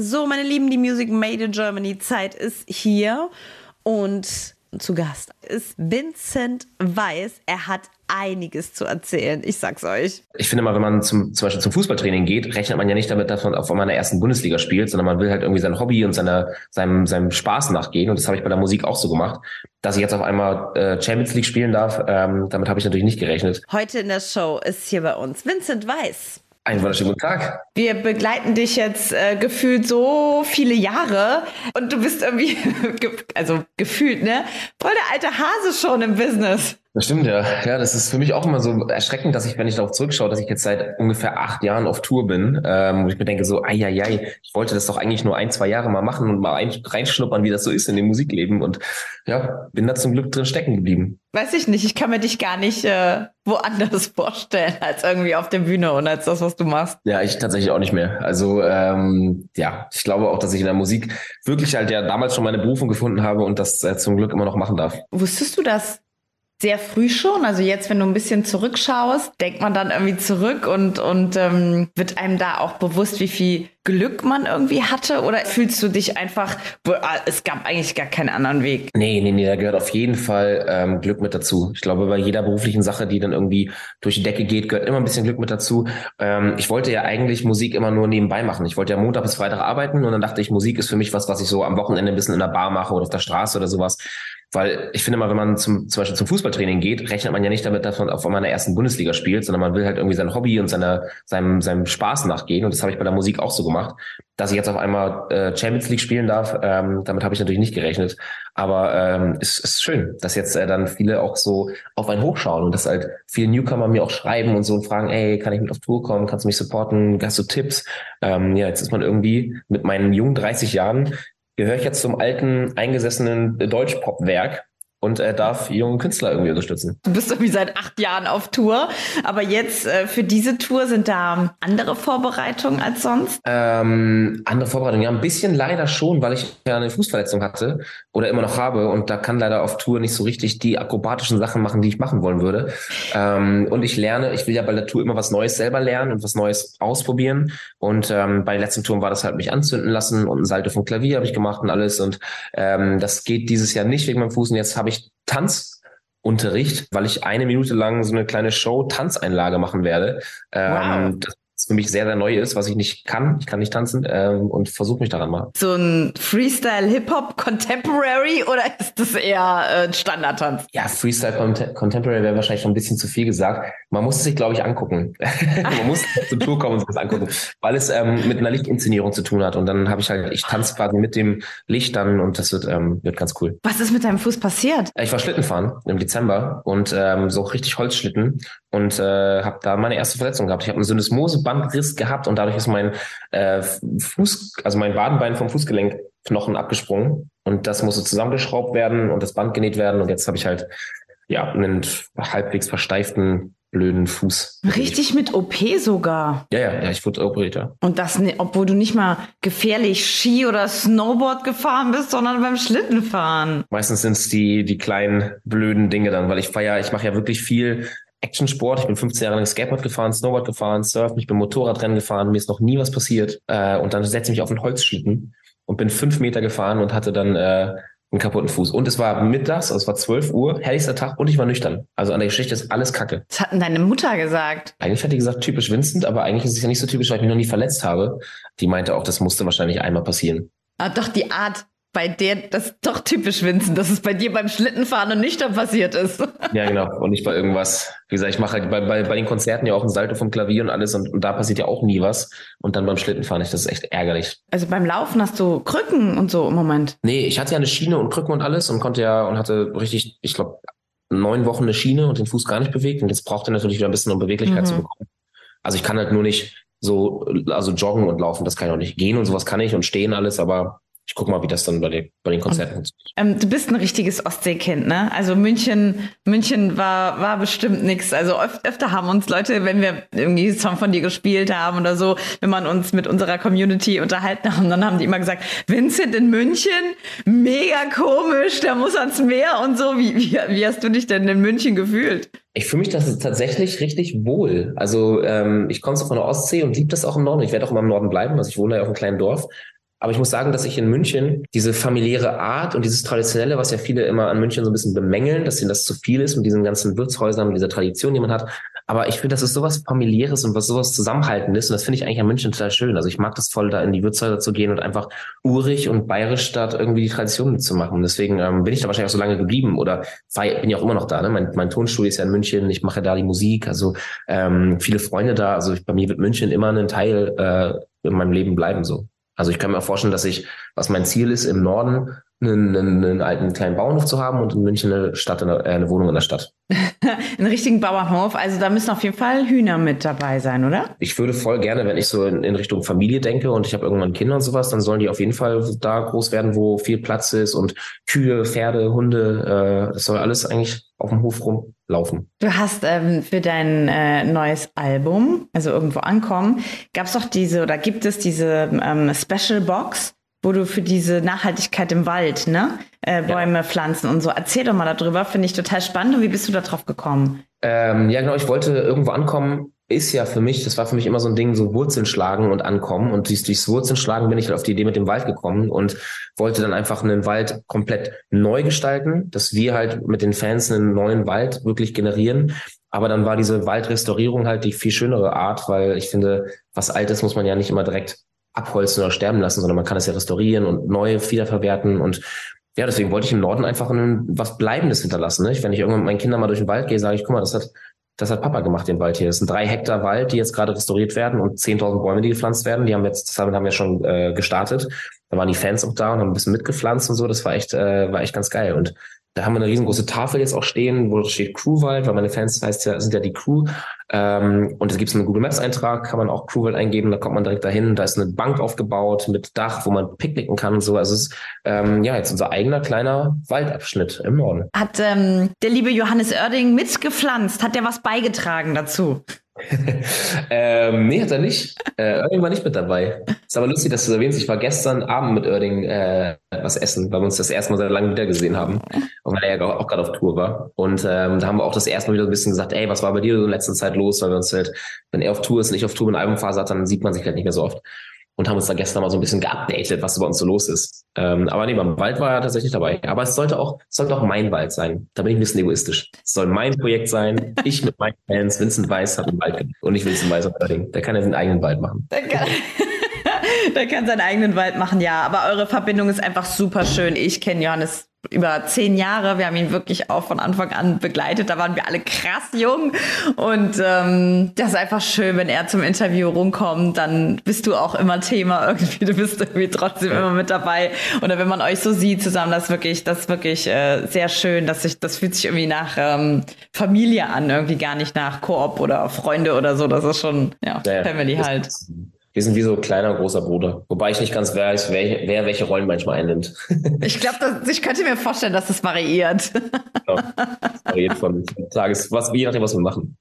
So, meine Lieben, die Music Made in Germany Zeit ist hier und zu Gast ist Vincent Weiss. Er hat einiges zu erzählen. Ich sag's euch. Ich finde mal, wenn man zum, zum Beispiel zum Fußballtraining geht, rechnet man ja nicht damit, dass man auf einmal in der ersten Bundesliga spielt, sondern man will halt irgendwie sein Hobby und seine, seinem, seinem Spaß nachgehen. Und das habe ich bei der Musik auch so gemacht. Dass ich jetzt auf einmal äh, Champions League spielen darf, ähm, damit habe ich natürlich nicht gerechnet. Heute in der Show ist hier bei uns Vincent Weiss. Einen wunderschönen guten Tag. Wir begleiten dich jetzt äh, gefühlt so viele Jahre und du bist irgendwie, also gefühlt, ne? Voll der alte Hase schon im Business. Das stimmt, ja. Ja, das ist für mich auch immer so erschreckend, dass ich, wenn ich darauf zurückschaue, dass ich jetzt seit ungefähr acht Jahren auf Tour bin, ähm, wo ich mir denke, so, ei, ei, ei, ich wollte das doch eigentlich nur ein, zwei Jahre mal machen und mal ein, reinschnuppern, wie das so ist in dem Musikleben. Und ja, bin da zum Glück drin stecken geblieben. Weiß ich nicht, ich kann mir dich gar nicht äh, woanders vorstellen, als irgendwie auf der Bühne und als das, was du machst. Ja, ich tatsächlich auch nicht mehr. Also ähm, ja, ich glaube auch, dass ich in der Musik wirklich halt ja damals schon meine Berufung gefunden habe und das äh, zum Glück immer noch machen darf. Wusstest du das sehr früh schon. Also jetzt, wenn du ein bisschen zurückschaust, denkt man dann irgendwie zurück und, und ähm, wird einem da auch bewusst, wie viel Glück man irgendwie hatte? Oder fühlst du dich einfach, ah, es gab eigentlich gar keinen anderen Weg? Nee, nee, nee, da gehört auf jeden Fall ähm, Glück mit dazu. Ich glaube, bei jeder beruflichen Sache, die dann irgendwie durch die Decke geht, gehört immer ein bisschen Glück mit dazu. Ähm, ich wollte ja eigentlich Musik immer nur nebenbei machen. Ich wollte ja Montag bis Freitag arbeiten und dann dachte ich, Musik ist für mich was, was ich so am Wochenende ein bisschen in der Bar mache oder auf der Straße oder sowas. Weil ich finde mal, wenn man zum, zum Beispiel zum Fußballtraining geht, rechnet man ja nicht damit, dass man auf einmal in der ersten Bundesliga spielt, sondern man will halt irgendwie sein Hobby und seine, seinem, seinem Spaß nachgehen. Und das habe ich bei der Musik auch so gemacht. Dass ich jetzt auf einmal äh, Champions League spielen darf, ähm, damit habe ich natürlich nicht gerechnet. Aber ähm, es ist schön, dass jetzt äh, dann viele auch so auf einen hochschauen und dass halt viele Newcomer mir auch schreiben und so und fragen, ey, kann ich mit auf Tour kommen? Kannst du mich supporten? Hast du Tipps? Ähm, ja, jetzt ist man irgendwie mit meinen jungen 30 Jahren gehöre ich jetzt zum alten, eingesessenen Deutschpop-Werk und er darf junge Künstler irgendwie unterstützen. Du bist irgendwie seit acht Jahren auf Tour, aber jetzt äh, für diese Tour sind da andere Vorbereitungen als sonst? Ähm, andere Vorbereitungen, ja, ein bisschen leider schon, weil ich ja eine Fußverletzung hatte oder immer noch habe und da kann leider auf Tour nicht so richtig die akrobatischen Sachen machen, die ich machen wollen würde. Ähm, und ich lerne, ich will ja bei der Tour immer was Neues selber lernen und was Neues ausprobieren und ähm, bei den letzten Touren war das halt mich anzünden lassen und ein Salto vom Klavier habe ich gemacht und alles und ähm, das geht dieses Jahr nicht wegen meinem Fuß und jetzt habe habe ich Tanzunterricht, weil ich eine Minute lang so eine kleine Show Tanzeinlage machen werde. Ähm, wow. Das für mich sehr, sehr neu ist, was ich nicht kann. Ich kann nicht tanzen ähm, und versuche mich daran mal. So ein Freestyle Hip-Hop Contemporary oder ist das eher äh, Standardtanz? Ja, Freestyle Contemporary wäre wahrscheinlich schon ein bisschen zu viel gesagt. Man muss es sich, glaube ich, angucken. Man muss zur Tour kommen und sich das angucken, weil es ähm, mit einer Lichtinszenierung zu tun hat. Und dann habe ich halt, ich tanze quasi mit dem Licht dann und das wird, ähm, wird ganz cool. Was ist mit deinem Fuß passiert? Ich war Schlittenfahren im Dezember und ähm, so richtig Holzschlitten und äh, habe da meine erste Verletzung gehabt. Ich habe ein Syndesmosebandriss gehabt und dadurch ist mein äh, Fuß, also mein Wadenbein vom Fußgelenkknochen abgesprungen und das musste zusammengeschraubt werden und das Band genäht werden und jetzt habe ich halt ja einen halbwegs versteiften blöden Fuß. Richtig mit OP sogar. Ja, ja, ja, ich wurde operiert, ja. Und das, obwohl du nicht mal gefährlich Ski oder Snowboard gefahren bist, sondern beim Schlittenfahren. Meistens sind es die, die kleinen blöden Dinge dann, weil ich feier, ich mache ja wirklich viel Actionsport. Ich bin 15 Jahre lang Skateboard gefahren, Snowboard gefahren, Surfen, ich bin Motorradrennen gefahren, mir ist noch nie was passiert. Äh, und dann setze ich mich auf einen Holzschlitten und bin fünf Meter gefahren und hatte dann äh, einen kaputten Fuß. Und es war mittags, also es war 12 Uhr, herrlichster Tag und ich war nüchtern. Also an der Geschichte ist alles Kacke. Das hat denn deine Mutter gesagt? Eigentlich hat die gesagt, typisch Vincent, aber eigentlich ist es ja nicht so typisch, weil ich mich noch nie verletzt habe. Die meinte auch, das musste wahrscheinlich einmal passieren. Ah, doch, die Art, bei der, das ist doch typisch Vincent, dass es bei dir beim Schlittenfahren und nüchtern passiert ist. Ja, genau. Und nicht bei irgendwas. Wie gesagt, ich mache halt bei, bei, bei den Konzerten ja auch ein Salto vom Klavier und alles und, und da passiert ja auch nie was. Und dann beim Schlittenfahren nicht. Das ist echt ärgerlich. Also beim Laufen hast du Krücken und so im Moment? Nee, ich hatte ja eine Schiene und Krücken und alles und konnte ja und hatte richtig, ich glaube, neun Wochen eine Schiene und den Fuß gar nicht bewegt. Und jetzt braucht er natürlich wieder ein bisschen, um Beweglichkeit mhm. zu bekommen. Also ich kann halt nur nicht so, also joggen und laufen, das kann ich auch nicht. Gehen und sowas kann ich und stehen alles, aber ich gucke mal, wie das dann bei, den, bei den Konzerten funktioniert. Ähm, du bist ein richtiges Ostseekind, ne? Also München, München war, war bestimmt nichts. Also öf öfter haben uns Leute, wenn wir irgendwie einen Song von dir gespielt haben oder so, wenn man uns mit unserer Community unterhalten haben, dann haben die immer gesagt, Vincent in München, mega komisch, der muss ans Meer und so. Wie, wie, wie hast du dich denn in München gefühlt? Ich fühle mich das tatsächlich richtig wohl. Also ähm, ich komme so von der Ostsee und liebe das auch im Norden. Ich werde auch immer im Norden bleiben. Also ich wohne ja auf einem kleinen Dorf. Aber ich muss sagen, dass ich in München diese familiäre Art und dieses Traditionelle, was ja viele immer an München so ein bisschen bemängeln, dass ihnen das zu viel ist mit diesen ganzen Wirtshäusern, mit dieser Tradition, die man hat. Aber ich finde, das ist sowas familiäres und was sowas Zusammenhaltendes. Und das finde ich eigentlich an München total schön. Also ich mag das voll, da in die Wirtshäuser zu gehen und einfach urig und bayerisch statt irgendwie die Tradition mitzumachen. Deswegen ähm, bin ich da wahrscheinlich auch so lange geblieben oder bin ja auch immer noch da. Ne? Mein, mein Tonstudio ist ja in München. Ich mache da die Musik. Also ähm, viele Freunde da. Also ich, bei mir wird München immer ein Teil äh, in meinem Leben bleiben so. Also ich kann mir vorstellen, dass ich, was mein Ziel ist, im Norden einen, einen, einen alten kleinen Bauernhof zu haben und in München eine Stadt, eine, äh, eine Wohnung in der Stadt. einen richtigen Bauernhof. Also da müssen auf jeden Fall Hühner mit dabei sein, oder? Ich würde voll gerne, wenn ich so in, in Richtung Familie denke und ich habe irgendwann Kinder und sowas, dann sollen die auf jeden Fall da groß werden, wo viel Platz ist und Kühe, Pferde, Hunde, äh, das soll alles eigentlich auf dem Hof rumlaufen. Du hast ähm, für dein äh, neues Album, also irgendwo ankommen, gab es doch diese oder gibt es diese ähm, Special Box, wo du für diese Nachhaltigkeit im Wald, ne, äh, Bäume ja. pflanzen und so. Erzähl doch mal darüber, finde ich total spannend. Und wie bist du da drauf gekommen? Ähm, ja, genau, ich wollte irgendwo ankommen, ist ja für mich, das war für mich immer so ein Ding, so Wurzeln schlagen und ankommen. Und durch, durchs Wurzeln schlagen bin ich halt auf die Idee mit dem Wald gekommen und wollte dann einfach einen Wald komplett neu gestalten, dass wir halt mit den Fans einen neuen Wald wirklich generieren. Aber dann war diese Waldrestaurierung halt die viel schönere Art, weil ich finde, was Altes muss man ja nicht immer direkt abholzen oder sterben lassen, sondern man kann es ja restaurieren und neu wiederverwerten und ja, deswegen wollte ich im Norden einfach ein, was Bleibendes hinterlassen. Ne? Wenn ich irgendwann mit meinen Kindern mal durch den Wald gehe, sage ich, guck mal, das hat das hat Papa gemacht, den Wald hier. Das sind drei Hektar Wald, die jetzt gerade restauriert werden und 10.000 Bäume, die gepflanzt werden. Die haben jetzt, das haben wir schon äh, gestartet. Da waren die Fans auch da und haben ein bisschen mitgepflanzt und so. Das war echt, äh, war echt ganz geil. Und da haben wir eine riesengroße Tafel jetzt auch stehen, wo steht Crewwald, weil meine Fans heißt ja, sind ja die Crew. Ähm, und es gibt einen Google Maps Eintrag, kann man auch Crewwald eingeben, da kommt man direkt dahin. Da ist eine Bank aufgebaut mit Dach, wo man picknicken kann und so. Also es ist ähm, ja jetzt unser eigener kleiner Waldabschnitt im Norden. Hat ähm, der liebe Johannes Oerding mitgepflanzt? Hat der was beigetragen dazu? ähm, nee, hat er nicht. Äh, Oerding war nicht mit dabei. Ist aber lustig, dass du erwähnst. Ich war gestern Abend mit Oerding äh, was essen, weil wir uns das erste Mal seit langem wieder gesehen haben. Und weil er ja auch gerade auf Tour war. Und ähm, da haben wir auch das erste Mal wieder ein bisschen gesagt, ey, was war bei dir so in letzter Zeit los? Weil wir uns halt, wenn er auf Tour ist und ich auf Tour in Albumphase hat, dann sieht man sich halt nicht mehr so oft und haben uns da gestern mal so ein bisschen geupdatet, was bei uns so los ist. Ähm, aber nee, beim Wald war er tatsächlich dabei. Aber es sollte auch, es sollte auch mein Wald sein. Da bin ich ein bisschen egoistisch. Es soll mein Projekt sein. Ich mit meinen Fans, Vincent Weiss hat einen Wald und ich Vincent Weiss unbedingt. Der kann ja seinen eigenen Wald machen. Der kann, der kann seinen eigenen Wald machen, ja. Aber eure Verbindung ist einfach super schön. Ich kenne Johannes über zehn Jahre. Wir haben ihn wirklich auch von Anfang an begleitet. Da waren wir alle krass jung. Und ähm, das ist einfach schön, wenn er zum Interview rumkommt, dann bist du auch immer Thema irgendwie. Du bist irgendwie trotzdem immer mit dabei. Oder wenn man euch so sieht zusammen, das ist wirklich, das ist wirklich äh, sehr schön. Dass sich, das fühlt sich irgendwie nach ähm, Familie an, irgendwie gar nicht nach Koop oder Freunde oder so. Das ist schon ja, ja Family halt wir sind wie so kleiner großer Bruder. Wobei ich nicht ganz weiß, wer, wer welche Rollen manchmal einnimmt. ich glaube, ich könnte mir vorstellen, dass das variiert. Genau. Das variiert von Tages, was, je nachdem, was wir machen.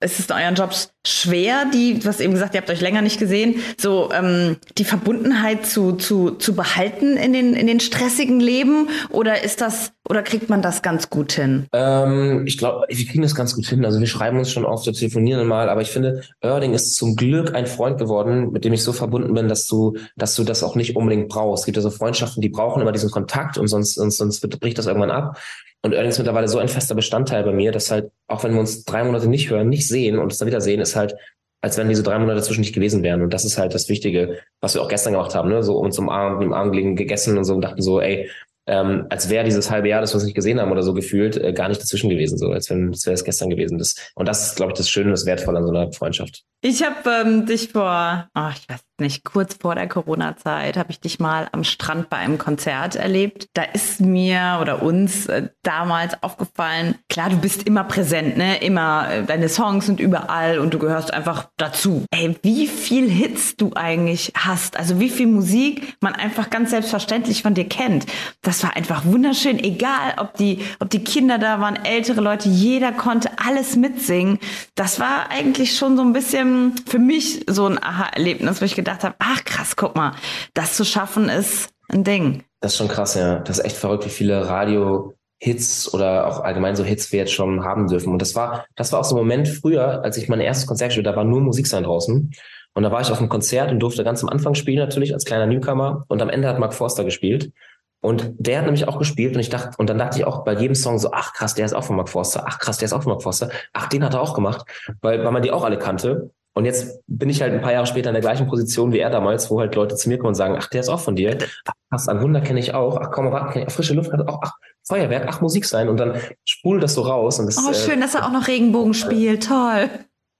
Ist es in euren Jobs schwer, die, du hast eben gesagt, ihr habt euch länger nicht gesehen, so ähm, die Verbundenheit zu, zu, zu behalten in den, in den stressigen Leben? Oder ist das, oder kriegt man das ganz gut hin? Ähm, ich glaube, wir kriegen das ganz gut hin. Also wir schreiben uns schon oft, wir telefonieren mal, aber ich finde, Erding ist zum Glück ein Freund geworden, mit dem ich so verbunden bin, dass du, dass du das auch nicht unbedingt brauchst. Es gibt ja so Freundschaften, die brauchen immer diesen Kontakt und sonst, sonst, sonst bricht das irgendwann ab. Und Erding ist mittlerweile so ein fester Bestandteil bei mir, dass halt, auch wenn wir uns drei Monate nicht hören, nicht sehen und es dann wieder sehen, ist halt, als wenn diese drei Monate dazwischen nicht gewesen wären. Und das ist halt das Wichtige, was wir auch gestern gemacht haben, ne? So uns im Arm, im Arm gelegen, gegessen und so und dachten so, ey, ähm, als wäre dieses halbe Jahr, das wir uns nicht gesehen haben oder so gefühlt, äh, gar nicht dazwischen gewesen, so als wenn es wäre es gestern gewesen. Das, und das ist, glaube ich, das Schöne, das Wertvolle an so einer Freundschaft. Ich habe ähm, dich vor, oh, ich weiß nicht, kurz vor der Corona-Zeit habe ich dich mal am Strand bei einem Konzert erlebt. Da ist mir oder uns äh, damals aufgefallen, klar, du bist immer präsent, ne? Immer, äh, deine Songs sind überall und du gehörst einfach dazu. Ey, wie viel Hits du eigentlich hast, also wie viel Musik man einfach ganz selbstverständlich von dir kennt. Das war einfach wunderschön, egal ob die, ob die Kinder da waren, ältere Leute, jeder konnte alles mitsingen. Das war eigentlich schon so ein bisschen für mich so ein Aha-Erlebnis, wo ich gedacht habe, ach krass, guck mal, das zu schaffen ist ein Ding. Das ist schon krass, ja. Das ist echt verrückt, wie viele Radio Hits oder auch allgemein so Hits wir jetzt schon haben dürfen. Und das war, das war auch so ein Moment früher, als ich mein erstes Konzert gespielt da war nur Musik sein draußen. Und da war ich auf einem Konzert und durfte ganz am Anfang spielen, natürlich als kleiner Newcomer. Und am Ende hat Mark Forster gespielt. Und der hat nämlich auch gespielt und ich dachte, und dann dachte ich auch bei jedem Song so, ach krass, der ist auch von Mark Forster, ach krass, der ist auch von Mark Forster, ach, den hat er auch gemacht, weil, weil man die auch alle kannte. Und jetzt bin ich halt ein paar Jahre später in der gleichen Position wie er damals, wo halt Leute zu mir kommen und sagen, ach, der ist auch von dir. Ach, krass, an Wunder kenne ich auch. Ach, komm, warte, kenne ich auch frische Luft, auch, ach, Feuerwerk, ach, Musik sein. Und dann spul das so raus. Und das, oh, schön, äh, dass er auch noch Regenbogen spielt. Toll.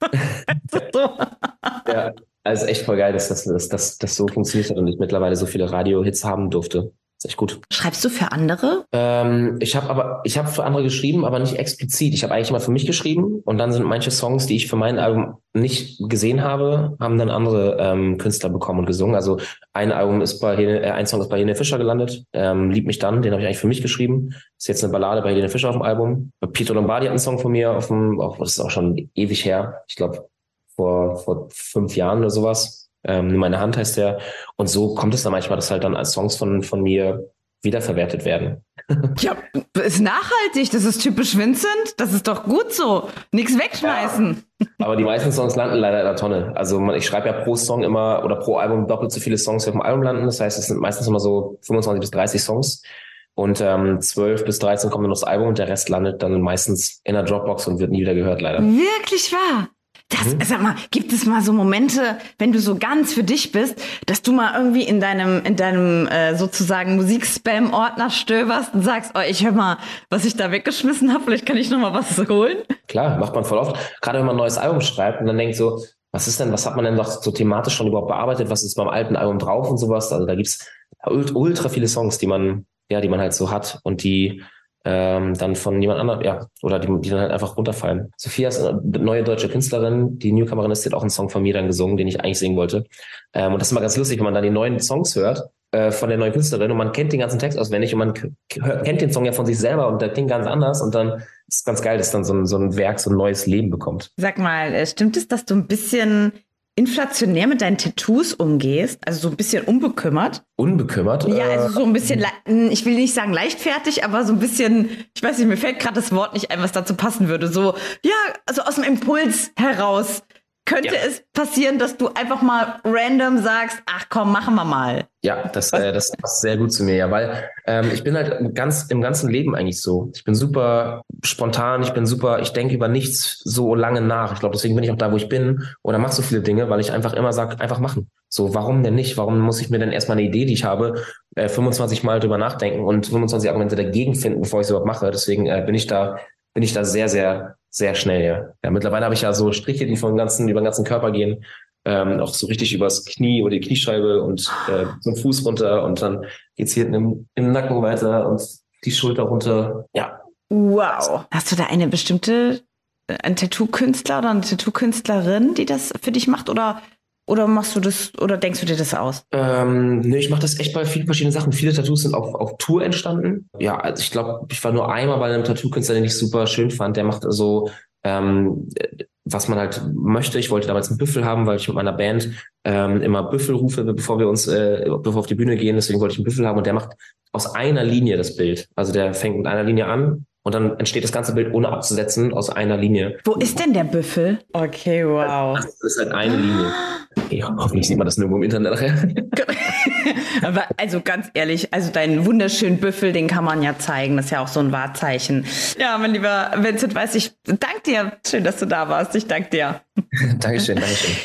ja, also echt voll geil, dass das, dass, dass, dass so funktioniert hat und ich mittlerweile so viele Radio-Hits haben durfte. Ist echt gut. Schreibst du für andere? Ähm, ich habe aber, ich habe für andere geschrieben, aber nicht explizit. Ich habe eigentlich immer für mich geschrieben und dann sind manche Songs, die ich für mein Album nicht gesehen habe, haben dann andere ähm, Künstler bekommen und gesungen. Also ein Album ist bei Helene, äh, ein Song ist bei Helene Fischer gelandet. Ähm, Lieb mich dann, den habe ich eigentlich für mich geschrieben. Ist jetzt eine Ballade bei Helene Fischer auf dem Album. Peter Lombardi hat einen Song von mir auf dem, auch das ist auch schon ewig her. Ich glaube vor vor fünf Jahren oder sowas ähm, meine Hand heißt der. Und so kommt es dann manchmal, dass halt dann als Songs von, von mir wiederverwertet werden. Ja, ist nachhaltig, das ist typisch Vincent, das ist doch gut so. Nichts wegschmeißen. Ja, aber die meisten Songs landen leider in der Tonne. Also man, ich schreibe ja pro Song immer oder pro Album doppelt so viele Songs, die auf dem Album landen. Das heißt, es sind meistens immer so 25 bis 30 Songs. Und ähm, 12 bis 13 kommen dann aufs Album und der Rest landet dann meistens in der Dropbox und wird nie wieder gehört, leider. Wirklich wahr? Das, mhm. sag mal, gibt es mal so Momente, wenn du so ganz für dich bist, dass du mal irgendwie in deinem, in deinem äh, sozusagen Musikspam-Ordner stöberst und sagst, oh, ich hör mal, was ich da weggeschmissen habe, vielleicht kann ich noch mal was holen? Klar, macht man voll oft. Gerade wenn man ein neues Album schreibt und dann denkt so, was ist denn, was hat man denn doch so thematisch schon überhaupt bearbeitet, was ist beim alten Album drauf und sowas. Also da gibt's ultra viele Songs, die man, ja, die man halt so hat und die ähm, dann von jemand anderem, ja, oder die, die dann halt einfach runterfallen. Sophia ist eine neue deutsche Künstlerin, die Newcomerin ist, die hat auch einen Song von mir dann gesungen, den ich eigentlich singen wollte. Ähm, und das ist immer ganz lustig, wenn man dann die neuen Songs hört äh, von der neuen Künstlerin und man kennt den ganzen Text auswendig und man kennt den Song ja von sich selber und der klingt ganz anders und dann ist es ganz geil, dass dann so ein, so ein Werk so ein neues Leben bekommt. Sag mal, äh, stimmt es, dass du ein bisschen inflationär mit deinen Tattoos umgehst, also so ein bisschen unbekümmert. Unbekümmert? Ja, also so ein bisschen, ich will nicht sagen leichtfertig, aber so ein bisschen, ich weiß nicht, mir fällt gerade das Wort nicht ein, was dazu passen würde. So, ja, also aus dem Impuls heraus könnte ja. es passieren, dass du einfach mal random sagst, ach komm, machen wir mal. Ja, das, äh, das passt sehr gut zu mir, ja, weil ähm, ich bin halt ganz im ganzen Leben eigentlich so. Ich bin super spontan, ich bin super, ich denke über nichts so lange nach. Ich glaube, deswegen bin ich auch da, wo ich bin oder mache so viele Dinge, weil ich einfach immer sage, einfach machen. So, warum denn nicht? Warum muss ich mir denn erstmal eine Idee, die ich habe, äh, 25 Mal drüber nachdenken und 25 Argumente dagegen finden, bevor ich es überhaupt mache? Deswegen äh, bin ich da, bin ich da sehr, sehr sehr schnell, ja. ja mittlerweile habe ich ja so Striche, die vom ganzen, über den ganzen Körper gehen, ähm, auch so richtig übers Knie oder die Kniescheibe und äh, zum Fuß runter und dann geht's hier im, im Nacken weiter und die Schulter runter. Ja. Wow. Hast du da eine bestimmte, äh, ein Tattoo-Künstler oder eine Tattoo-Künstlerin, die das für dich macht oder oder machst du das oder denkst du dir das aus? Ähm, nee, ich mache das echt bei vielen verschiedenen Sachen. Viele Tattoos sind auf, auf Tour entstanden. Ja, also ich glaube, ich war nur einmal bei einem Tattoo-Künstler, den ich super schön fand. Der macht so, ähm, was man halt möchte. Ich wollte damals einen Büffel haben, weil ich mit meiner Band ähm, immer Büffel rufe, bevor wir uns, äh, bevor wir auf die Bühne gehen. Deswegen wollte ich einen Büffel haben und der macht aus einer Linie das Bild. Also der fängt mit einer Linie an und dann entsteht das ganze Bild ohne abzusetzen aus einer Linie. Wo ist denn der Büffel? Okay, wow. Das ist halt eine Linie. Ja, hoffentlich sieht man das nirgendwo im Internet nachher. Aber also ganz ehrlich, also deinen wunderschönen Büffel, den kann man ja zeigen. Das ist ja auch so ein Wahrzeichen. Ja, mein lieber Vincent, weiß ich, danke dir. Schön, dass du da warst. Ich danke dir. Dankeschön, Dankeschön.